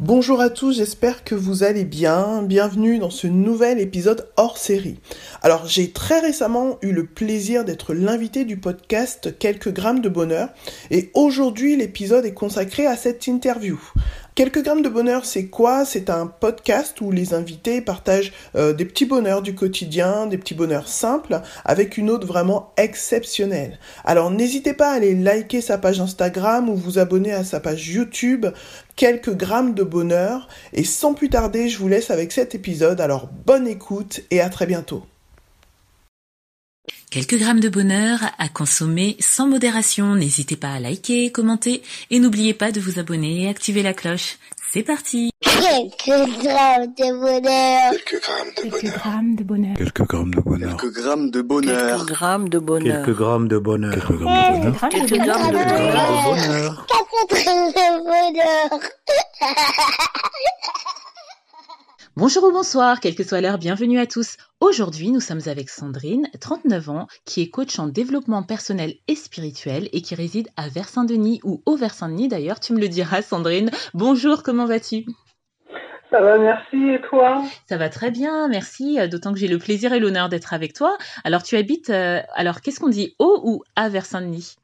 Bonjour à tous, j'espère que vous allez bien. Bienvenue dans ce nouvel épisode hors série. Alors j'ai très récemment eu le plaisir d'être l'invité du podcast Quelques grammes de bonheur et aujourd'hui l'épisode est consacré à cette interview. Quelques grammes de bonheur, c'est quoi? C'est un podcast où les invités partagent euh, des petits bonheurs du quotidien, des petits bonheurs simples, avec une autre vraiment exceptionnelle. Alors n'hésitez pas à aller liker sa page Instagram ou vous abonner à sa page YouTube. Quelques grammes de bonheur. Et sans plus tarder, je vous laisse avec cet épisode. Alors bonne écoute et à très bientôt. Quelques grammes de bonheur à consommer sans modération. N'hésitez pas à liker, commenter et n'oubliez pas de vous abonner et activer la cloche. C'est parti Quelques grammes de bonheur. Quelques grammes de Quelques bonheur. grammes de bonheur. Quelques grammes de bonheur. Quelques grammes de bonheur. Quelques grammes de bonheur. Quelques grammes de bonheur. Quelques grammes de bonheur. Quelques grammes de Quelques bonheur. grammes de bonheur. Quatre grammes de bonheur. Bonjour ou bonsoir, quelle que soit l'heure, bienvenue à tous. Aujourd'hui, nous sommes avec Sandrine, 39 ans, qui est coach en développement personnel et spirituel et qui réside à Vers-Saint-Denis ou au Vers-Saint-Denis d'ailleurs, tu me le diras Sandrine. Bonjour, comment vas-tu? Ça va, merci. Et toi? Ça va très bien, merci, euh, d'autant que j'ai le plaisir et l'honneur d'être avec toi. Alors tu habites, euh, alors qu'est-ce qu'on dit, au ou à Vers-Saint-Denis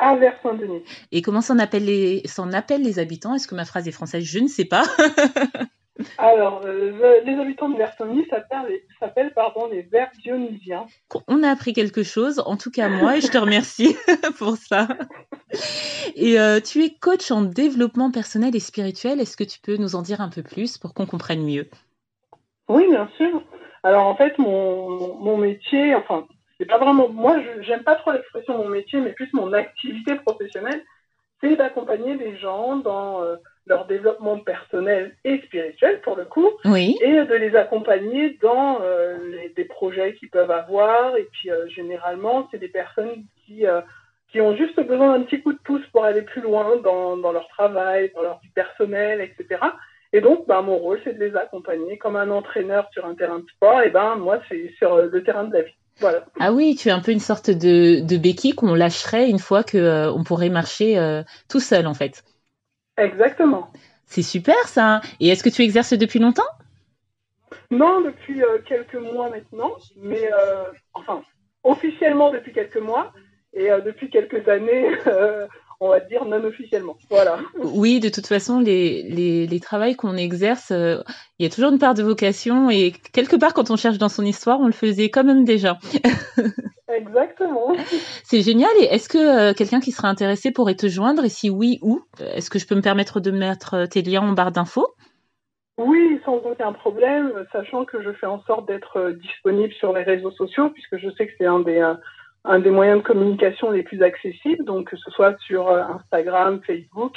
À Vers-Saint-Denis. Et comment s'en appellent les, s'en appellent les habitants? Est-ce que ma phrase est française? Je ne sais pas. Alors, euh, les habitants de Vers-Saint-Denis s'appellent, pardon, les Vers-Dionysiens. On a appris quelque chose, en tout cas moi, et je te remercie pour ça. Et euh, tu es coach en développement personnel et spirituel. Est-ce que tu peux nous en dire un peu plus pour qu'on comprenne mieux? Oui, bien sûr. Alors, en fait, mon, mon métier, enfin, c'est pas vraiment. Moi, j'aime pas trop l'expression mon métier, mais plus mon activité professionnelle, c'est d'accompagner les gens dans euh, leur développement personnel et spirituel, pour le coup, Oui. et de les accompagner dans euh, les, des projets qu'ils peuvent avoir. Et puis, euh, généralement, c'est des personnes qui, euh, qui ont juste besoin d'un petit coup de pouce pour aller plus loin dans, dans leur travail, dans leur vie personnelle, etc. Et donc, ben, mon rôle, c'est de les accompagner comme un entraîneur sur un terrain de sport. Et ben, moi, c'est sur le terrain de la vie. Voilà. Ah oui, tu es un peu une sorte de, de béquille qu'on lâcherait une fois que on pourrait marcher tout seul en fait. Exactement. C'est super ça. Et est-ce que tu exerces depuis longtemps? Non, depuis euh, quelques mois maintenant, mais euh, enfin, officiellement depuis quelques mois et euh, depuis quelques années, on va dire non officiellement. Voilà. Oui, de toute façon, les, les, les travails qu'on exerce, il y a toujours une part de vocation et quelque part, quand on cherche dans son histoire, on le faisait quand même déjà. Exactement. C'est génial. Et est-ce que euh, quelqu'un qui serait intéressé pourrait te joindre? Et si oui, où? Est-ce que je peux me permettre de mettre euh, tes liens en barre d'infos? Oui, sans aucun problème, sachant que je fais en sorte d'être euh, disponible sur les réseaux sociaux, puisque je sais que c'est un des, un des moyens de communication les plus accessibles, donc que ce soit sur Instagram, Facebook,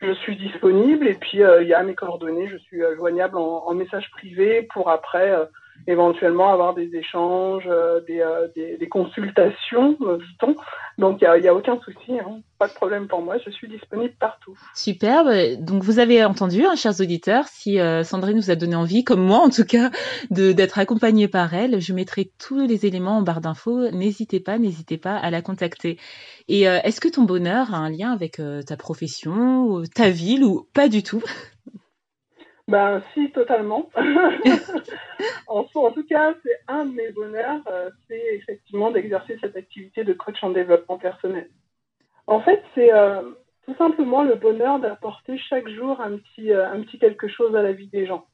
je suis disponible, et puis euh, il y a mes coordonnées, je suis euh, joignable en, en message privé pour après euh, éventuellement avoir des échanges, euh, des, euh, des, consultations, euh, dit-on. Donc il n'y a, aucun souci, hein. pas de problème pour moi, je suis disponible partout. Superbe. Donc vous avez entendu, hein, chers auditeurs, si Sandrine nous a donné envie, comme moi en tout cas, d'être accompagnée par elle, je mettrai tous les éléments en barre d'infos. N'hésitez pas, n'hésitez pas à la contacter. Et est-ce que ton bonheur a un lien avec ta profession, ta ville ou pas du tout? Ben si, totalement. en, en tout cas, c'est un de mes bonheurs, euh, c'est effectivement d'exercer cette activité de coach en développement personnel. En fait, c'est euh, tout simplement le bonheur d'apporter chaque jour un petit, euh, un petit quelque chose à la vie des gens.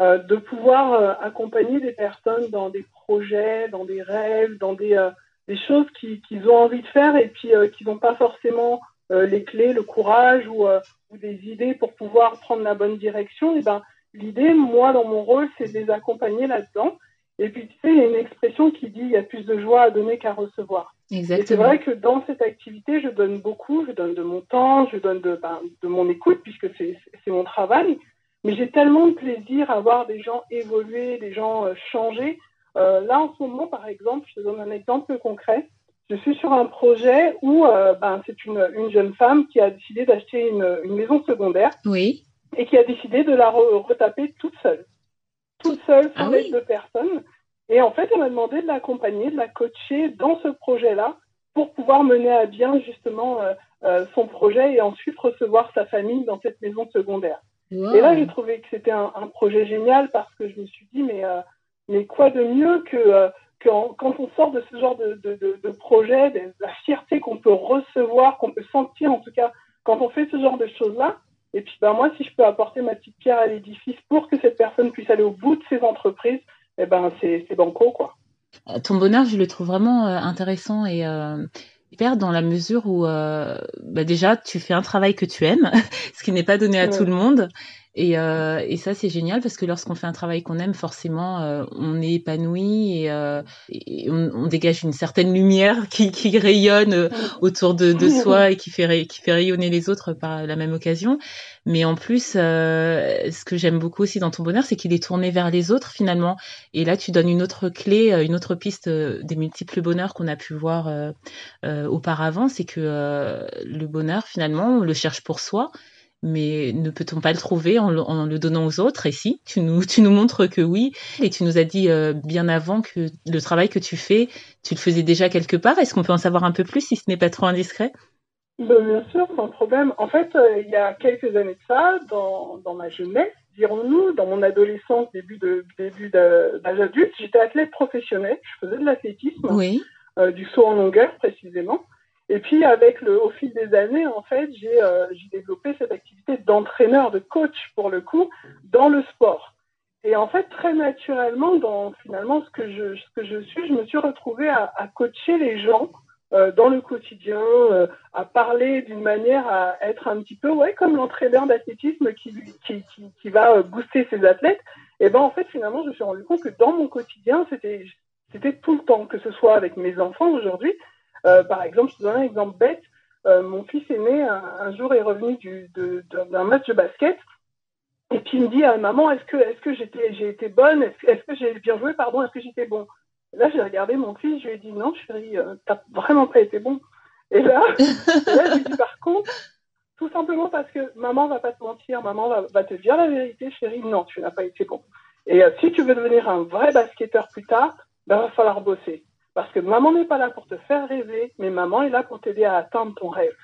Euh, de pouvoir accompagner des personnes dans des projets, dans des rêves, dans des, euh, des choses qui- qu'ils ont envie de faire et puis euh, qui n'ont pas forcément les clés, le courage ou, euh, ou des idées pour pouvoir prendre la bonne direction. Et ben, l'idée, moi, dans mon rôle, c'est de les accompagner là-dedans. Et puis, tu sais, il y a une expression qui dit il y a plus de joie à donner qu'à recevoir. Et c'est Exactement. vrai que dans cette activité, je donne beaucoup, je donne de mon temps, je donne de, ben, de mon écoute, puisque c'est c'est mon travail. Mais j'ai tellement de plaisir à voir des gens évoluer, des gens euh, changer. Euh, là, en ce moment, par exemple, je te donne un exemple concret. Je suis sur un projet où euh, ben, c'est une, une jeune femme qui a décidé d'acheter une, une maison secondaire Oui. et qui a décidé de la re- retaper toute seule. Toute seule, sans Ah oui. l'aide de personne. Et en fait, elle m'a demandé de l'accompagner, de la coacher dans ce projet-là pour pouvoir mener à bien justement euh, euh, son projet et ensuite recevoir sa famille dans cette maison secondaire. Et là, j'ai trouvé que c'était un, un, projet génial parce que je me suis dit, mais, mais quoi de mieux que, euh, quand on sort de ce genre de, de, de, de projet, de, la fierté qu'on peut recevoir, qu'on peut sentir en tout cas quand on fait ce genre de choses-là. Et puis, ben, moi, si je peux apporter ma petite pierre à l'édifice pour que cette personne puisse aller au bout de ses entreprises, eh ben, c'est banco, quoi. Ton bonheur, je le trouve vraiment euh, intéressant et euh, hyper dans la mesure où, euh, bah déjà, tu fais un travail que tu aimes, ce qui n'est pas donné à Ouais. tout le monde. Et, euh, et ça, c'est génial parce que lorsqu'on fait un travail qu'on aime, forcément, euh, on est épanoui et, euh, et on, on dégage une certaine lumière qui, qui rayonne autour de, de soi et qui fait, qui fait rayonner les autres par la même occasion. Mais en plus, euh, ce que j'aime beaucoup aussi dans ton bonheur, c'est qu'il est tourné vers les autres finalement. Et là, tu donnes une autre clé, euh, une autre piste euh, des multiples bonheurs qu'on a pu voir euh, euh, auparavant. C'est que euh, le bonheur, finalement, on le cherche pour soi. Mais ne peut-on pas le trouver en le, en le donnant aux autres? Et si, tu nous, tu nous montres que oui. Et tu nous as dit euh, bien avant que le travail que tu fais, tu le faisais déjà quelque part. Est-ce qu'on peut en savoir un peu plus si ce n'est pas trop indiscret? Ben, bien sûr, sans problème. En fait, euh, il y a quelques années de ça, dans, dans ma jeunesse, dirons-nous, dans mon adolescence, début de début d'âge adulte, j'étais athlète professionnel. Je faisais de l'athlétisme, Oui. euh, du saut en longueur précisément. Et puis, avec le, au fil des années, en fait, j'ai euh, développé cette activité d'entraîneur, de coach pour le coup, dans le sport. Et en fait, très naturellement, dans finalement ce que je, ce que je suis, je me suis retrouvée à, coacher les gens euh, dans le quotidien, euh, à parler d'une manière à être un petit peu, ouais, comme l'entraîneur d'athlétisme qui, qui, qui, va euh, booster ses athlètes. Et ben en fait, finalement, je me suis rendu compte que dans mon quotidien, c'était tout le temps, que ce soit avec mes enfants aujourd'hui. Euh, par exemple, je te donne un exemple bête. Euh, mon fils aîné, un, un jour, est revenu d'un match de basket. Et puis il me dit à maman, est-ce que, est-ce que j'étais, j'ai été bonne? Est-ce que, j'ai bien joué? Pardon, est-ce que j'étais bon? Là, j'ai regardé mon fils, je lui ai dit non, chérie, euh, t'as vraiment pas été bon. Et là, et là je lui ai dit par contre, tout simplement parce que maman va pas te mentir, maman va, va te dire la vérité, chérie, non, tu n'as pas été bon. Et euh, si tu veux devenir un vrai basketteur plus tard, ben, va falloir bosser. Parce que maman n'est pas là pour te faire rêver, mais maman est là pour t'aider à atteindre ton rêve.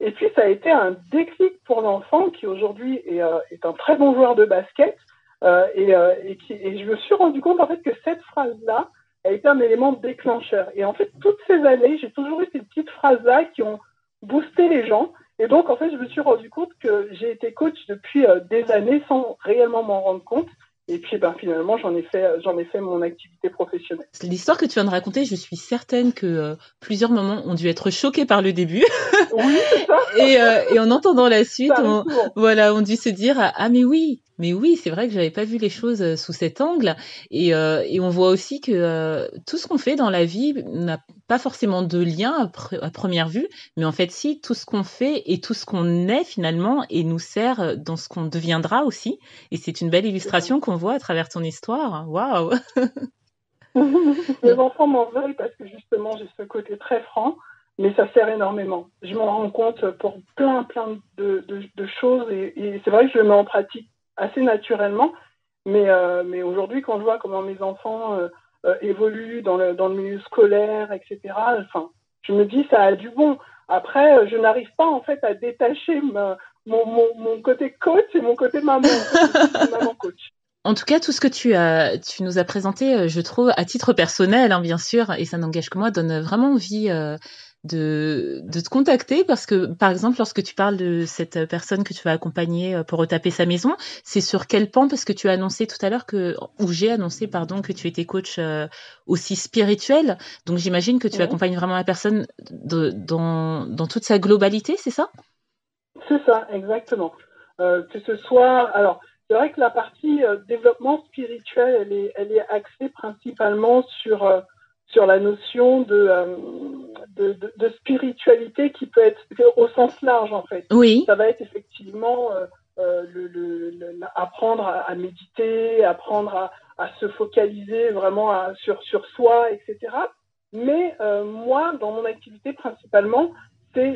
Et puis, ça a été un déclic pour l'enfant qui aujourd'hui est, euh, un très bon joueur de basket. Euh, et, euh, et, qui, et je me suis rendu compte en fait que cette phrase-là a été un élément déclencheur. Et en fait, toutes ces années, j'ai toujours eu ces petites phrases-là qui ont boosté les gens. Et donc, en fait, je me suis rendu compte que j'ai été coach depuis des années sans réellement m'en rendre compte. Et puis, ben, finalement, j'en ai fait, j'en ai fait mon activité professionnelle. L'histoire que tu viens de raconter, je suis certaine que euh, plusieurs mamans ont dû être choquées par le début. Oui, c'est ça. et, euh, et en entendant la suite, on, voilà, on dû se dire ah mais oui, mais oui, c'est vrai que j'avais pas vu les choses euh, sous cet angle. Et, euh, et on voit aussi que euh, tout ce qu'on fait dans la vie n'a pas forcément de lien à, pre- à première vue, mais en fait si tout ce qu'on fait et tout ce qu'on est finalement et nous sert dans ce qu'on deviendra aussi. Et c'est une belle illustration qu'on voit à travers ton histoire. Waouh. Mes enfants m'en veulent parce que justement, j'ai ce côté très franc, mais ça sert énormément. Je m'en rends compte pour plein, plein de, choses et c'est vrai que je le mets en pratique assez naturellement. Mais, euh, mais aujourd'hui, quand je vois comment mes enfants euh, euh, évoluent dans le, dans le milieu scolaire, etc., enfin, je me dis ça a du bon. Après, je n'arrive pas en fait à détacher ma- mon, mon, mon côté coach et mon côté maman. Maman coach. En tout cas, tout ce que tu as, tu nous as présenté, euh, je trouve, à titre personnel, hein, bien sûr, et ça n'engage que moi, donne vraiment envie euh, de, de te contacter parce que, par exemple, lorsque tu parles de cette personne que tu vas accompagner euh, pour retaper sa maison, c'est sur quel pan? Parce que tu as annoncé tout à l'heure que, ou j'ai annoncé, pardon, que tu étais coach euh, aussi spirituel. Donc, j'imagine que tu accompagnes vraiment la personne de- dans, dans toute sa globalité, c'est ça? C'est ça, exactement. Euh, que ce soit, alors, c'est vrai que la partie euh, développement spirituel, elle est, elle est axée principalement sur euh, sur la notion de, euh, de, de, de spiritualité qui peut être au sens large en fait. Oui. Ça va être effectivement euh, le, le, le- apprendre à, à méditer, apprendre à, à se focaliser vraiment à- sur, sur soi, etc. Mais euh, moi, dans mon activité principalement,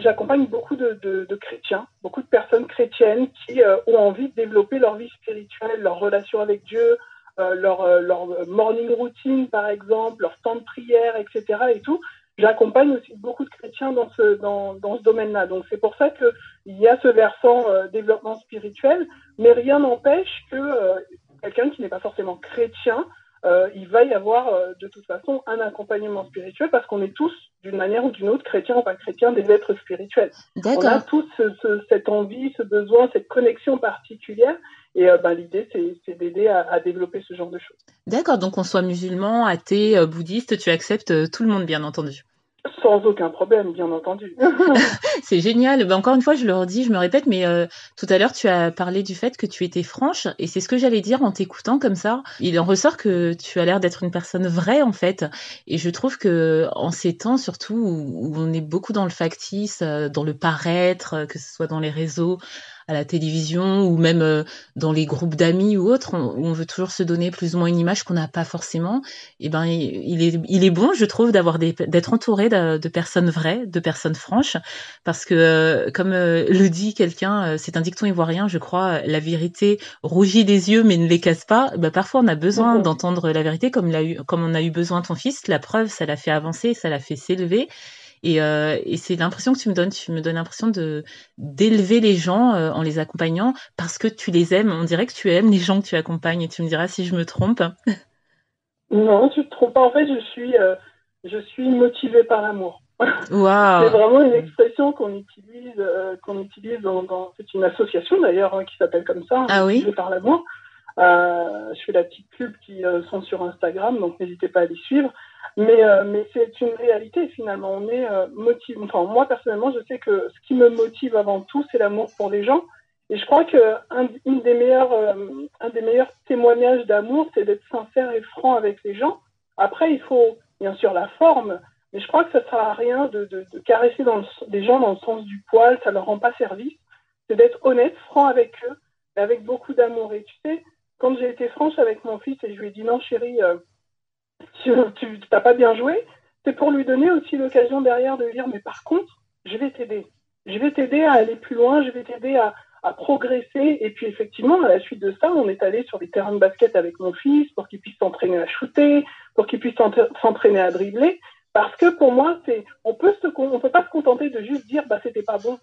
j'accompagne beaucoup de, chrétiens, beaucoup de personnes chrétiennes qui euh, ont envie de développer leur vie spirituelle, leur relation avec Dieu, euh, leur, euh, leur morning routine par exemple, leur temps de prière, etc. Et tout. j'accompagne aussi beaucoup de chrétiens dans ce, dans, dans ce domaine-là. Donc c'est pour ça qu'il y a ce versant développement spirituel, mais rien n'empêche que quelqu'un qui n'est pas forcément chrétien, il va y avoir de toute façon un accompagnement spirituel parce qu'on est tous, d'une manière ou d'une autre, chrétiens ou pas chrétiens, des êtres spirituels. On a tous ce- ce- cette envie, ce besoin, cette connexion particulière. Et euh, ben, l'idée, c'est c'est d'aider à, à développer ce genre de choses. D'accord, donc qu'on soit musulman, athée, euh, bouddhiste, tu acceptes euh, tout le monde, bien entendu. Sans aucun problème, bien entendu. C'est génial. Ben, encore une fois, je le redis, je me répète, mais euh, tout à l'heure, tu as parlé du fait que tu étais franche, et c'est ce que j'allais dire en t'écoutant comme ça. Il en ressort que tu as l'air d'être une personne vraie, en fait. Et je trouve que en ces temps, surtout où, on est beaucoup dans le factice, euh, dans le paraître, euh, que ce soit dans les réseaux, à la télévision ou même euh, dans les groupes d'amis ou autres, on, où on veut toujours se donner plus ou moins une image qu'on n'a pas forcément. Et ben, il est, il est bon, je trouve, d'avoir des, d'être entouré de, de personnes vraies, de personnes franches, parce que, euh, comme euh, le dit quelqu'un, c'est un dicton ivoirien, je crois, la vérité rougit les yeux mais ne les casse pas. Bah, parfois, on a besoin Mhm. d'entendre la vérité, comme, eu, comme on a eu besoin de ton fils. La preuve, ça l'a fait avancer, ça l'a fait s'élever. Et, euh, et c'est l'impression que tu me donnes. Tu me donnes l'impression de d'élever les gens euh, en les accompagnant parce que tu les aimes. On dirait que tu aimes les gens que tu accompagnes. Et tu me diras si je me trompe. non, tu te trompes pas. En fait, je suis, euh, je suis motivée par l'amour. C'est Waouh. vraiment une expression qu'on utilise, qu'on utilise dans, dans- c'est une association d'ailleurs hein, qui s'appelle comme ça, Ah oui Motivée par l'amour. Je fais la petite pub qui sont sur Instagram, donc n'hésitez pas à les suivre. Mais, euh, mais c'est une réalité finalement. On est euh, motivé. Enfin, moi personnellement, je sais que ce qui me motive avant tout, c'est l'amour pour les gens. Et je crois que un, une des meilleurs, euh, un des meilleurs témoignages d'amour, c'est d'être sincère et franc avec les gens. Après, il faut bien sûr la forme, mais je crois que ça sert à rien de, de, caresser dans les gens dans le sens du poil, ça leur rend pas service. C'est d'être honnête, franc avec eux, et avec beaucoup d'amour. Et tu sais, quand j'ai été franche avec mon fils et je lui ai dit non chérie, tu n'as pas bien joué, c'est pour lui donner aussi l'occasion derrière de dire mais par contre, je vais t'aider. Je vais t'aider à aller plus loin, je vais t'aider à, à progresser. Et puis effectivement, à la suite de ça, on est allé sur des terrains de basket avec mon fils pour qu'il puisse s'entraîner à shooter, pour qu'il puisse s'entra- s'entraîner à dribbler. Parce que pour moi, c'est, on peut se, con- on peut pas se contenter de juste dire, bah, c'était pas bon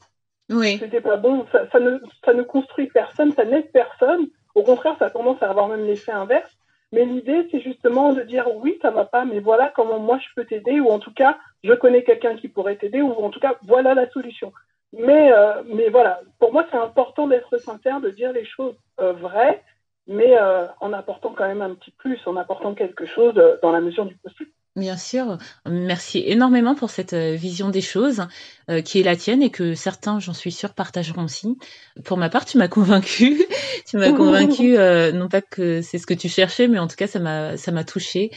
Oui. c'était pas bon, ça, ça ne, ça ne construit personne, ça n'aide personne. Au contraire, ça a tendance à avoir même l'effet inverse. Mais l'idée, c'est justement de dire oui, ça va pas, mais voilà comment moi je peux t'aider, ou en tout cas, je connais quelqu'un qui pourrait t'aider, ou en tout cas, voilà la solution. Mais, euh, mais voilà, pour moi, c'est important d'être sincère, de dire les choses euh, vraies, mais euh, en apportant quand même un petit plus, en apportant quelque chose dans la mesure du possible. Bien sûr, merci énormément pour cette euh, vision des choses euh, qui est la tienne et que certains, j'en suis sûre, partageront aussi. Pour ma part, tu m'as convaincue. tu m'as convaincue, euh, non pas que c'est ce que tu cherchais, mais en tout cas, ça m'a ça m'a touchée.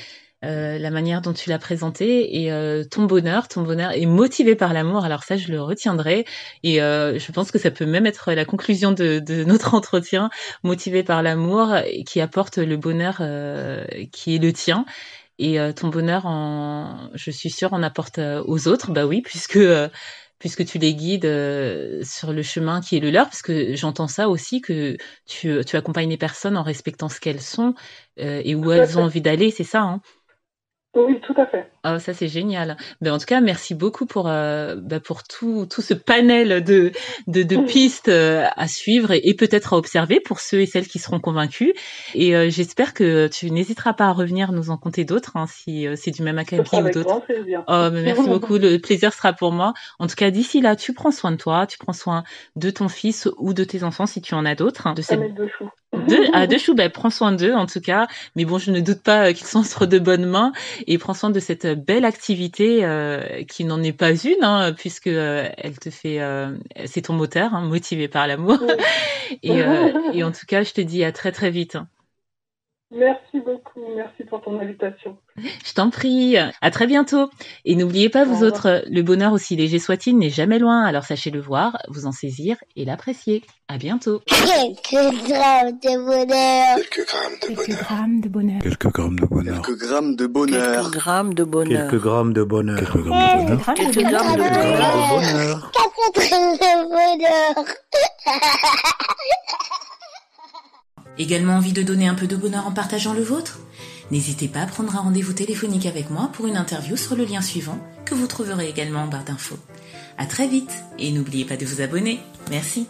euh, la manière dont tu l'as présenté et euh, ton bonheur, ton bonheur est motivé par l'amour. Alors ça, je le retiendrai et euh, je pense que ça peut même être la conclusion de, de notre entretien, motivé par l'amour qui apporte le bonheur euh, qui est le tien. Et euh, ton bonheur, en, je suis sûre, en apporte euh, aux autres. Bah oui, puisque euh, puisque tu les guides euh, sur le chemin qui est le leur, parce que j'entends ça aussi que tu, tu accompagnes les personnes en respectant ce qu'elles sont euh, et où elles ont envie d'aller, c'est ça. Hein Oui, tout à fait. ah, ça c'est génial. Ben, en tout cas, merci beaucoup pour euh, ben, pour tout tout ce panel de de, de pistes euh, à suivre et, et peut-être à observer pour ceux et celles qui seront convaincus. Et euh, j'espère que tu n'hésiteras pas à revenir nous en compter d'autres hein, si euh, c'est du même acabit ou d'autres. Oh, mais merci beaucoup. Le plaisir sera pour moi. En tout cas, d'ici là, tu prends soin de toi, tu prends soin de ton fils ou de tes enfants si tu en as d'autres. hein, de cette deux deux, ah, deux choux, ben, prends soin d'eux en tout cas. Mais bon, je ne doute pas euh, qu'ils sont entre de bonnes mains et prends soin de cette euh, belle activité euh, qui n'en est pas une, hein, puisque euh, elle te fait, euh, c'est ton moteur, hein, motivé par l'amour. et, euh, et en tout cas, je te dis à très très vite. Merci beaucoup, merci pour ton invitation. Je t'en prie. À très bientôt. Et n'oubliez pas, vous autres, le bonheur aussi léger soit-il n'est jamais loin. Alors sachez le voir, vous en saisir et l'apprécier. À bientôt. Quelques grammes de bonheur. Quelques grammes de bonheur. Quelques grammes de bonheur. Quelques grammes de bonheur. Quelques grammes de bonheur. Quelques grammes de bonheur. Quelques grammes de bonheur. Quelques grammes de Quelques bonheur. grammes de bonheur. Quatre grammes de bonheur. Également envie de donner un peu de bonheur en partageant le vôtre? N'hésitez pas à prendre un rendez-vous téléphonique avec moi pour une interview sur le lien suivant que vous trouverez également en barre d'infos. À très vite et n'oubliez pas de vous abonner. Merci.